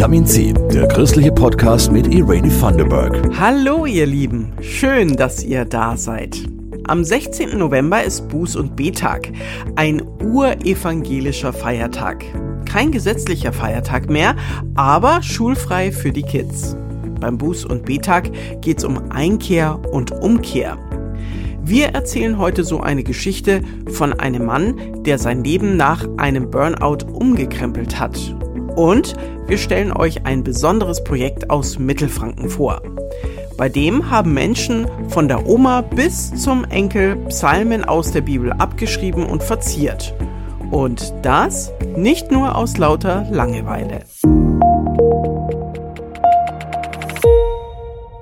Vitamin C, der christliche Podcast mit Irene Thunderberg. Hallo ihr Lieben, schön, dass ihr da seid. Am 16. November ist Buß- und Betag, ein urevangelischer Feiertag. Kein gesetzlicher Feiertag mehr, aber schulfrei für die Kids. Beim Buß- und Betag geht es um Einkehr und Umkehr. Wir erzählen heute so eine Geschichte von einem Mann, der sein Leben nach einem Burnout umgekrempelt hat. Und wir stellen euch ein besonderes Projekt aus Mittelfranken vor. Bei dem haben Menschen von der Oma bis zum Enkel Psalmen aus der Bibel abgeschrieben und verziert. Und das nicht nur aus lauter Langeweile.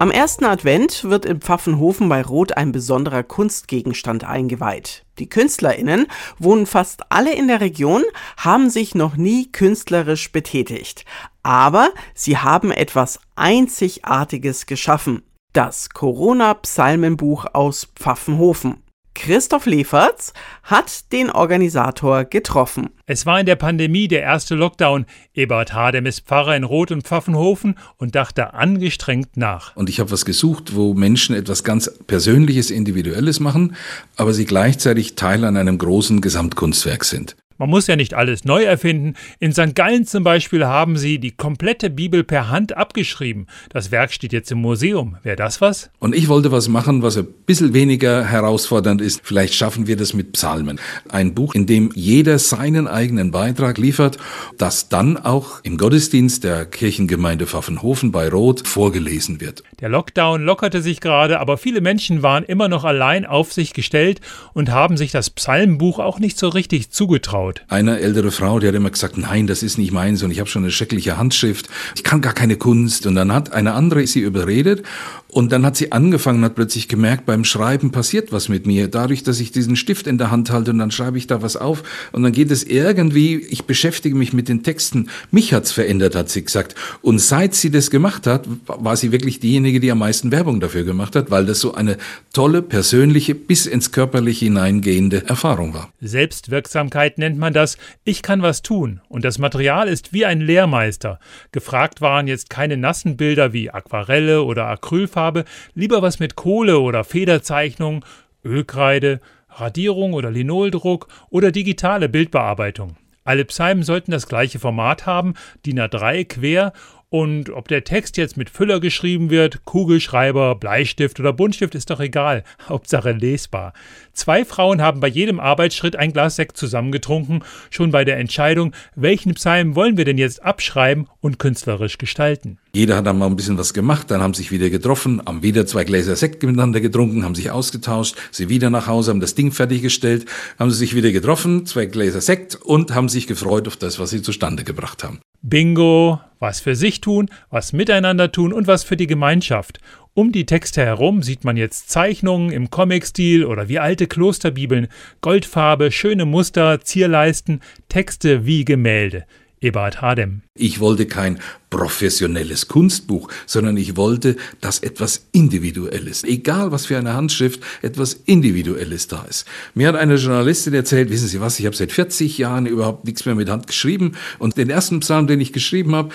Am ersten Advent wird im Pfaffenhofen bei Roth ein besonderer Kunstgegenstand eingeweiht. Die KünstlerInnen wohnen fast alle in der Region, haben sich noch nie künstlerisch betätigt. Aber sie haben etwas Einzigartiges geschaffen. Das Corona-Psalmenbuch aus Pfaffenhofen. Christoph Leferz hat den Organisator getroffen. Es war in der Pandemie der erste Lockdown. Eberhard Hadem ist Pfarrer in Roth und Pfaffenhofen und dachte angestrengt nach. Und ich habe was gesucht, wo Menschen etwas ganz Persönliches, Individuelles machen, aber sie gleichzeitig Teil an einem großen Gesamtkunstwerk sind. Man muss ja nicht alles neu erfinden. In St. Gallen zum Beispiel haben sie die komplette Bibel per Hand abgeschrieben. Das Werk steht jetzt im Museum. Wäre das was? Und ich wollte was machen, was ein bisschen weniger herausfordernd ist. Vielleicht schaffen wir das mit Psalmen. Ein Buch, in dem jeder seinen eigenen Beitrag liefert, das dann auch im Gottesdienst der Kirchengemeinde Pfaffenhofen bei Roth vorgelesen wird. Der Lockdown lockerte sich gerade, aber viele Menschen waren immer noch allein auf sich gestellt und haben sich das Psalmbuch auch nicht so richtig zugetraut angeschaut. Eine ältere Frau, die hat immer gesagt, nein, das ist nicht meins und ich habe schon eine schreckliche Handschrift. Ich kann gar keine Kunst. Und dann hat eine andere sie überredet und dann hat sie angefangen, hat plötzlich gemerkt, beim Schreiben passiert was mit mir. Dadurch, dass ich diesen Stift in der Hand halte und dann schreibe ich da was auf und dann geht es irgendwie, ich beschäftige mich mit den Texten. Mich hat's verändert, hat sie gesagt. Und seit sie das gemacht hat, war sie wirklich diejenige, die am meisten Werbung dafür gemacht hat, weil das so eine tolle, persönliche, bis ins Körperliche hineingehende Erfahrung war. Selbstwirksamkeit nennt man das. Ich kann was tun. Und das Material ist wie ein Lehrmeister. Gefragt waren jetzt keine nassen Bilder wie Aquarelle oder Acrylfarben, Farbe, lieber was mit Kohle oder Federzeichnung, Ölkreide, Radierung oder Linoldruck oder digitale Bildbearbeitung. Alle Psalmen sollten das gleiche Format haben, DIN A3 quer und ob der Text jetzt mit Füller geschrieben wird, Kugelschreiber, Bleistift oder Buntstift ist doch egal, Hauptsache lesbar. Zwei Frauen haben bei jedem Arbeitsschritt ein Glas Sekt zusammengetrunken, schon bei der Entscheidung, welchen Psalm wollen wir denn jetzt abschreiben und künstlerisch gestalten. Jeder hat dann mal ein bisschen was gemacht, dann haben sich wieder getroffen, haben wieder zwei Gläser Sekt miteinander getrunken, haben sich ausgetauscht, sie wieder nach Hause, haben das Ding fertiggestellt, haben sie sich wieder getroffen, zwei Gläser Sekt und haben sich gefreut auf das, was sie zustande gebracht haben. Bingo, was für sich tun, was miteinander tun und was für die Gemeinschaft. Um die Texte herum sieht man jetzt Zeichnungen im Comic-Stil oder wie alte Klosterbibeln, Goldfarbe, schöne Muster, Zierleisten, Texte wie Gemälde. Eberhard Hadem. Ich wollte kein professionelles Kunstbuch, sondern ich wollte, dass etwas Individuelles, egal was für eine Handschrift, etwas Individuelles da ist. Mir hat eine Journalistin erzählt, wissen Sie was, ich habe seit 40 Jahren überhaupt nichts mehr mit Hand geschrieben und den ersten Psalm, den ich geschrieben habe,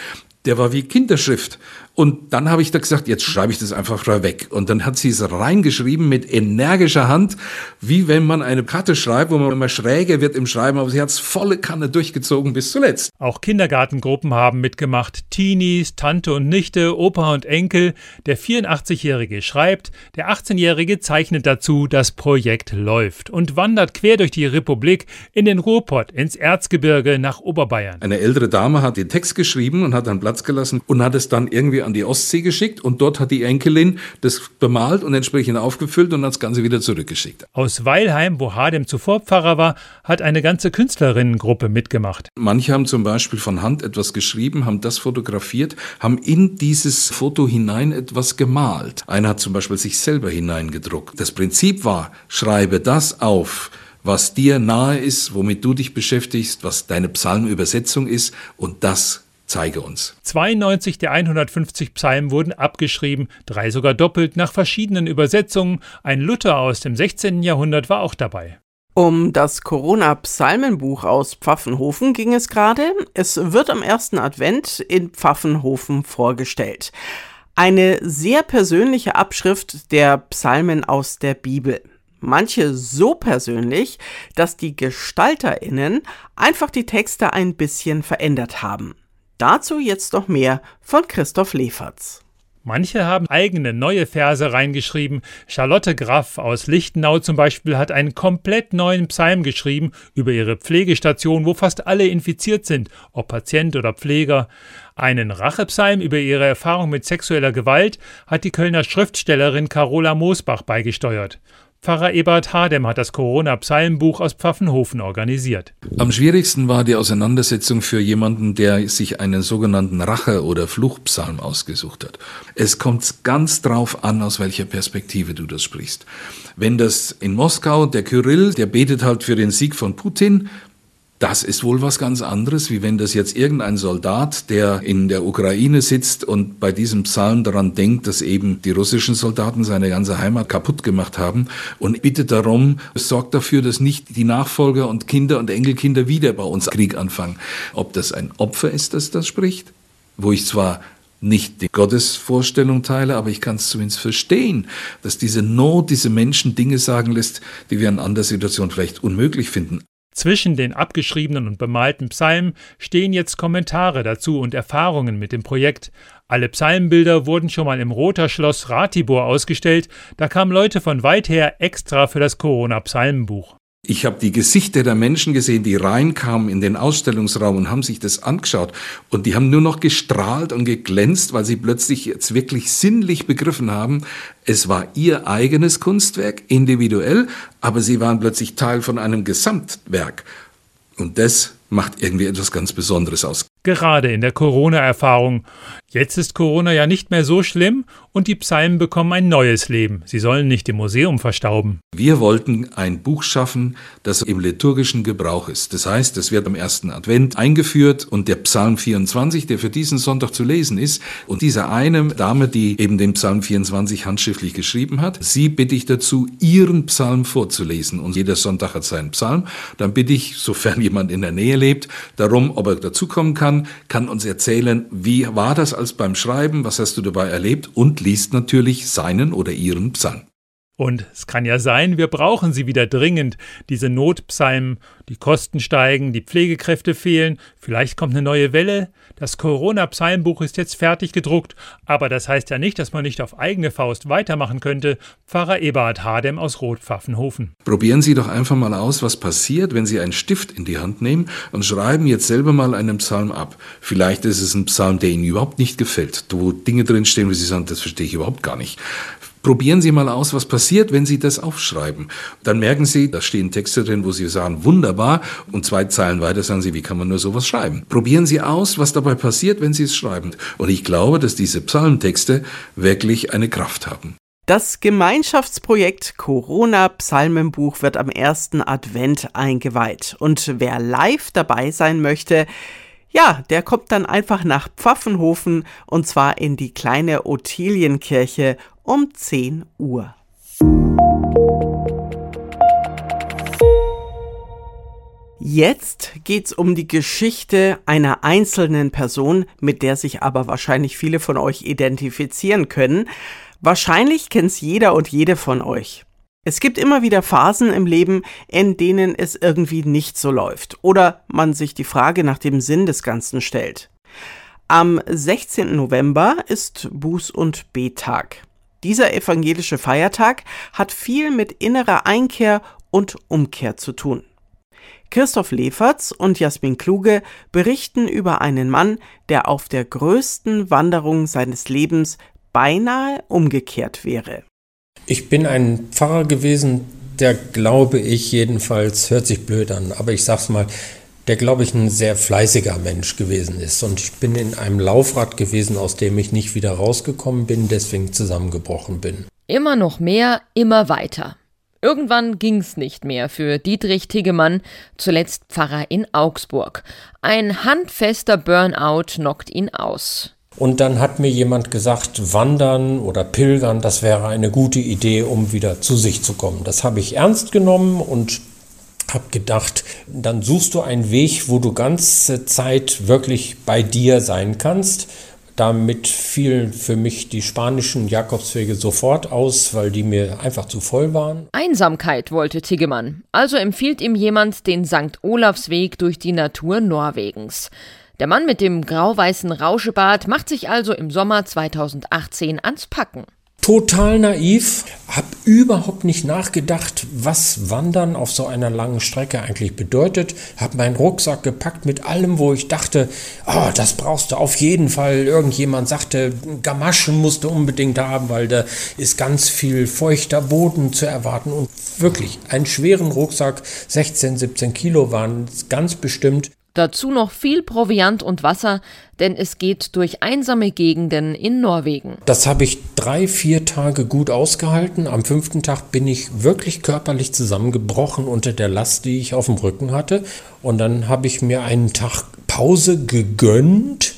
der war wie Kinderschrift. Und dann habe ich da gesagt, jetzt schreibe ich das einfach da weg. Und dann hat sie es reingeschrieben mit energischer Hand, wie wenn man eine Karte schreibt, wo man immer schräger wird im Schreiben, aber sie hat es volle Kanne durchgezogen bis zuletzt. Auch Kindergartengruppen haben mitgemacht. Teenies, Tante und Nichte, Opa und Enkel. Der 84-Jährige schreibt, der 18-Jährige zeichnet dazu, das Projekt läuft und wandert quer durch die Republik in den Ruhrpott, ins Erzgebirge nach Oberbayern. Eine ältere Dame hat den Text geschrieben und hat dann Platz gelassen und hat es dann irgendwie an die Ostsee geschickt und dort hat die Enkelin das bemalt und entsprechend aufgefüllt und hat das Ganze wieder zurückgeschickt. Aus Weilheim, wo Hadem zuvor Pfarrer war, hat eine ganze Künstlerinnengruppe mitgemacht. Manche haben zum Beispiel von Hand etwas geschrieben, haben das fotografiert, haben in dieses Foto hinein etwas gemalt. Einer hat zum Beispiel sich selber hineingedruckt. Das Prinzip war, schreibe das auf, was dir nahe ist, womit du dich beschäftigst, was deine Psalmübersetzung ist und das zeige uns. 92 der 150 Psalmen wurden abgeschrieben, drei sogar doppelt nach verschiedenen Übersetzungen. Ein Luther aus dem 16. Jahrhundert war auch dabei. Um das Corona-Psalmenbuch aus Pfaffenhofen ging es gerade. Es wird am ersten Advent in Pfaffenhofen vorgestellt. Eine sehr persönliche Abschrift der Psalmen aus der Bibel. Manche so persönlich, dass die GestalterInnen einfach die Texte ein bisschen verändert haben. Dazu jetzt noch mehr von Christoph Leferz. Manche haben eigene neue Verse reingeschrieben. Charlotte Graff aus Lichtenau zum Beispiel hat einen komplett neuen Psalm geschrieben über ihre Pflegestation, wo fast alle infiziert sind, ob Patient oder Pfleger. Einen Rachepsalm über ihre Erfahrung mit sexueller Gewalt hat die Kölner Schriftstellerin Carola Moosbach beigesteuert. Pfarrer Ebert Hadem hat das Corona-Psalmbuch aus Pfaffenhofen organisiert. Am schwierigsten war die Auseinandersetzung für jemanden, der sich einen sogenannten Rache- oder Fluchpsalm ausgesucht hat. Es kommt ganz drauf an, aus welcher Perspektive du das sprichst. Wenn das in Moskau, der Kyrill, der betet halt für den Sieg von Putin, das ist wohl was ganz anderes, wie wenn das jetzt irgendein Soldat, der in der Ukraine sitzt und bei diesem Psalm daran denkt, dass eben die russischen Soldaten seine ganze Heimat kaputt gemacht haben und bittet darum, sorgt dafür, dass nicht die Nachfolger und Kinder und Enkelkinder wieder bei uns Krieg anfangen. Ob das ein Opfer ist, das das spricht, wo ich zwar nicht die Gottesvorstellung teile, aber ich kann es zumindest verstehen, dass diese Not diese Menschen Dinge sagen lässt, die wir in anderer Situation vielleicht unmöglich finden. Zwischen den abgeschriebenen und bemalten Psalmen stehen jetzt Kommentare dazu und Erfahrungen mit dem Projekt. Alle Psalmbilder wurden schon mal im Roter Schloss Ratibor ausgestellt, da kamen Leute von weit her extra für das Corona-Psalmenbuch. Ich habe die Gesichter der Menschen gesehen, die reinkamen in den Ausstellungsraum und haben sich das angeschaut. Und die haben nur noch gestrahlt und geglänzt, weil sie plötzlich jetzt wirklich sinnlich begriffen haben, es war ihr eigenes Kunstwerk, individuell, aber sie waren plötzlich Teil von einem Gesamtwerk. Und das macht irgendwie etwas ganz Besonderes aus. Gerade in der Corona-Erfahrung. Jetzt ist Corona ja nicht mehr so schlimm und die Psalmen bekommen ein neues Leben. Sie sollen nicht im Museum verstauben. Wir wollten ein Buch schaffen, das im liturgischen Gebrauch ist. Das heißt, es wird am ersten Advent eingeführt und der Psalm 24, der für diesen Sonntag zu lesen ist, und diese eine Dame, die eben den Psalm 24 handschriftlich geschrieben hat, sie bitte ich dazu, ihren Psalm vorzulesen. Und jeder Sonntag hat seinen Psalm. Dann bitte ich, sofern jemand in der Nähe lebt, darum, ob er dazukommen kann, kann uns erzählen, wie war das als beim Schreiben, was hast du dabei erlebt und liest natürlich seinen oder ihren Psalm. Und es kann ja sein, wir brauchen sie wieder dringend, diese Notpsalmen. Die Kosten steigen, die Pflegekräfte fehlen, vielleicht kommt eine neue Welle. Das Corona-Psalmbuch ist jetzt fertig gedruckt, aber das heißt ja nicht, dass man nicht auf eigene Faust weitermachen könnte. Pfarrer Eberhard Hadem aus Rotpfaffenhofen. Probieren Sie doch einfach mal aus, was passiert, wenn Sie einen Stift in die Hand nehmen und schreiben jetzt selber mal einen Psalm ab. Vielleicht ist es ein Psalm, der Ihnen überhaupt nicht gefällt, wo Dinge drinstehen, wo Sie sagen, das verstehe ich überhaupt gar nicht. Probieren Sie mal aus, was passiert, wenn Sie das aufschreiben. Dann merken Sie, da stehen Texte drin, wo Sie sagen, wunderbar. Und zwei Zeilen weiter sagen Sie, wie kann man nur sowas schreiben? Probieren Sie aus, was dabei passiert, wenn Sie es schreiben. Und ich glaube, dass diese Psalmtexte wirklich eine Kraft haben. Das Gemeinschaftsprojekt Corona Psalmenbuch wird am ersten Advent eingeweiht. Und wer live dabei sein möchte, ja, der kommt dann einfach nach Pfaffenhofen und zwar in die kleine Ottilienkirche um 10 Uhr. Jetzt geht's um die Geschichte einer einzelnen Person, mit der sich aber wahrscheinlich viele von euch identifizieren können. Wahrscheinlich kennt's jeder und jede von euch. Es gibt immer wieder Phasen im Leben, in denen es irgendwie nicht so läuft oder man sich die Frage nach dem Sinn des Ganzen stellt. Am 16. November ist Buß- und Betag. Dieser evangelische Feiertag hat viel mit innerer Einkehr und Umkehr zu tun. Christoph Leferz und Jasmin Kluge berichten über einen Mann, der auf der größten Wanderung seines Lebens beinahe umgekehrt wäre. Ich bin ein Pfarrer gewesen, der glaube ich jedenfalls, hört sich blöd an, aber ich sag's mal, der, glaube ich, ein sehr fleißiger Mensch gewesen ist. Und ich bin in einem Laufrad gewesen, aus dem ich nicht wieder rausgekommen bin, deswegen zusammengebrochen bin. Immer noch mehr, immer weiter. Irgendwann ging's nicht mehr für Dietrich Tiggemann, zuletzt Pfarrer in Augsburg. Ein handfester Burnout knockt ihn aus. Und dann hat mir jemand gesagt, wandern oder pilgern, das wäre eine gute Idee, um wieder zu sich zu kommen. Das habe ich ernst genommen und habe gedacht, dann suchst du einen Weg, wo du ganze Zeit wirklich bei dir sein kannst. Damit fielen für mich die spanischen Jakobswege sofort aus, weil die mir einfach zu voll waren. Einsamkeit wollte Tiggemann, also empfiehlt ihm jemand den St. Olafsweg durch die Natur Norwegens. Der Mann mit dem grau-weißen Rauschebart macht sich also im Sommer 2018 ans Packen total naiv, habe überhaupt nicht nachgedacht, was Wandern auf so einer langen Strecke eigentlich bedeutet. Habe meinen Rucksack gepackt mit allem, wo ich dachte, oh, das brauchst du auf jeden Fall. Irgendjemand sagte, Gamaschen musst du unbedingt haben, weil da ist ganz viel feuchter Boden zu erwarten. Und wirklich, einen schweren Rucksack, 16, 17 Kilo waren ganz bestimmt. Dazu noch viel Proviant und Wasser, denn es geht durch einsame Gegenden in Norwegen. Das habe ich drei, vier Tage gut ausgehalten. Am fünften Tag bin ich wirklich körperlich zusammengebrochen unter der Last, die ich auf dem Rücken hatte. Und dann habe ich mir einen Tag Pause gegönnt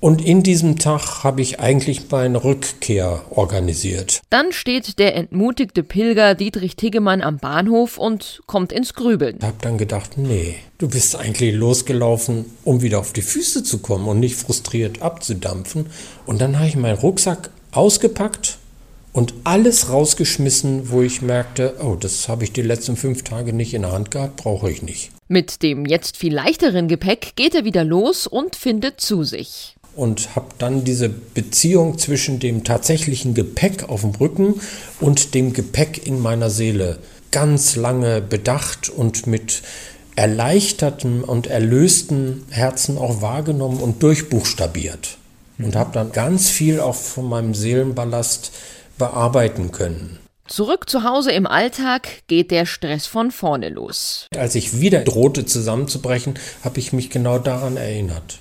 und in diesem Tag habe ich eigentlich meine Rückkehr organisiert. Dann steht der entmutigte Pilger Dietrich Tiggemann am Bahnhof und kommt ins Grübeln. Ich habe dann gedacht, nee, du bist eigentlich losgelaufen, um wieder auf die Füße zu kommen und nicht frustriert abzudampfen. Und dann habe ich meinen Rucksack ausgepackt und alles rausgeschmissen, wo ich merkte, oh, das habe ich die letzten fünf Tage nicht in der Hand gehabt, brauche ich nicht. Mit dem jetzt viel leichteren Gepäck geht er wieder los und findet zu sich und habe dann diese Beziehung zwischen dem tatsächlichen Gepäck auf dem Rücken und dem Gepäck in meiner Seele ganz lange bedacht und mit erleichtertem und erlösten Herzen auch wahrgenommen und durchbuchstabiert. Und habe dann ganz viel auch von meinem Seelenballast bearbeiten können. Zurück zu Hause im Alltag geht der Stress von vorne los. Als ich wieder drohte zusammenzubrechen, habe ich mich genau daran erinnert.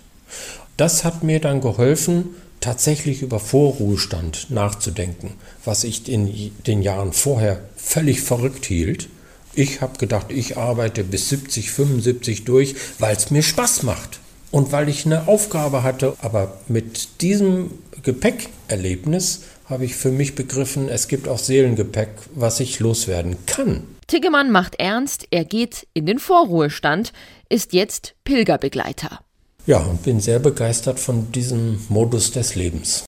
Das hat mir dann geholfen, tatsächlich über Vorruhestand nachzudenken, was ich in den Jahren vorher völlig verrückt hielt. Ich habe gedacht, ich arbeite bis 70, 75 durch, weil es mir Spaß macht und weil ich eine Aufgabe hatte. Aber mit diesem Gepäckerlebnis habe ich für mich begriffen, es gibt auch Seelengepäck, was ich loswerden kann. Tiggemann macht ernst, er geht in den Vorruhestand, ist jetzt Pilgerbegleiter. Ja, und bin sehr begeistert von diesem Modus des Lebens.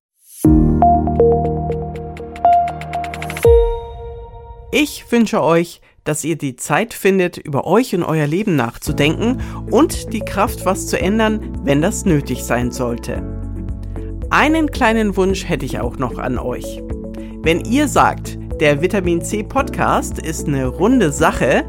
Ich wünsche euch, dass ihr die Zeit findet, über euch und euer Leben nachzudenken und die Kraft, was zu ändern, wenn das nötig sein sollte. Einen kleinen Wunsch hätte ich auch noch an euch. Wenn ihr sagt, der Vitamin C Podcast ist eine runde Sache,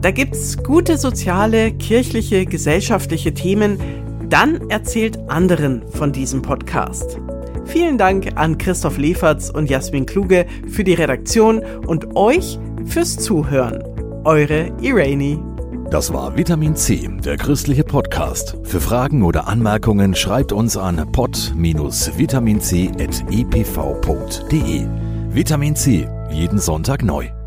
da gibt's gute soziale, kirchliche, gesellschaftliche Themen, dann erzählt anderen von diesem Podcast. Vielen Dank an Christoph Leferz und Jasmin Kluge für die Redaktion und euch fürs Zuhören. Eure Irene. Das war Vitamin C, der christliche Podcast. Für Fragen oder Anmerkungen schreibt uns an pod-vitaminc.epv.de. Vitamin C, jeden Sonntag neu.